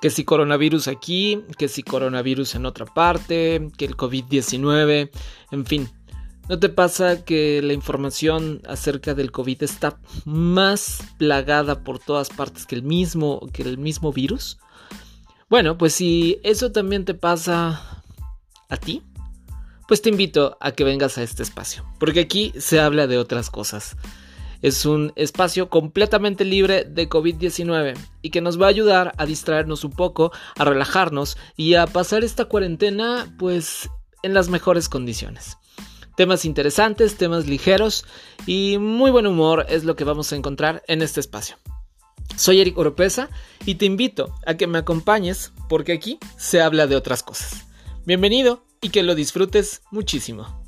Que si coronavirus aquí, que si coronavirus en otra parte, que el COVID-19, en fin. ¿No te pasa que la información acerca del COVID está más plagada por todas partes que el mismo, que el mismo virus? Bueno, pues si eso también te pasa a ti, pues te invito a que vengas a este espacio, porque aquí se habla de otras cosas. Es un espacio completamente libre de COVID-19 y que nos va a ayudar a distraernos un poco, a relajarnos y a pasar esta cuarentena pues en las mejores condiciones. Temas interesantes, temas ligeros y muy buen humor es lo que vamos a encontrar en este espacio. Soy Eric Oropesa y te invito a que me acompañes porque aquí se habla de otras cosas. Bienvenido y que lo disfrutes muchísimo.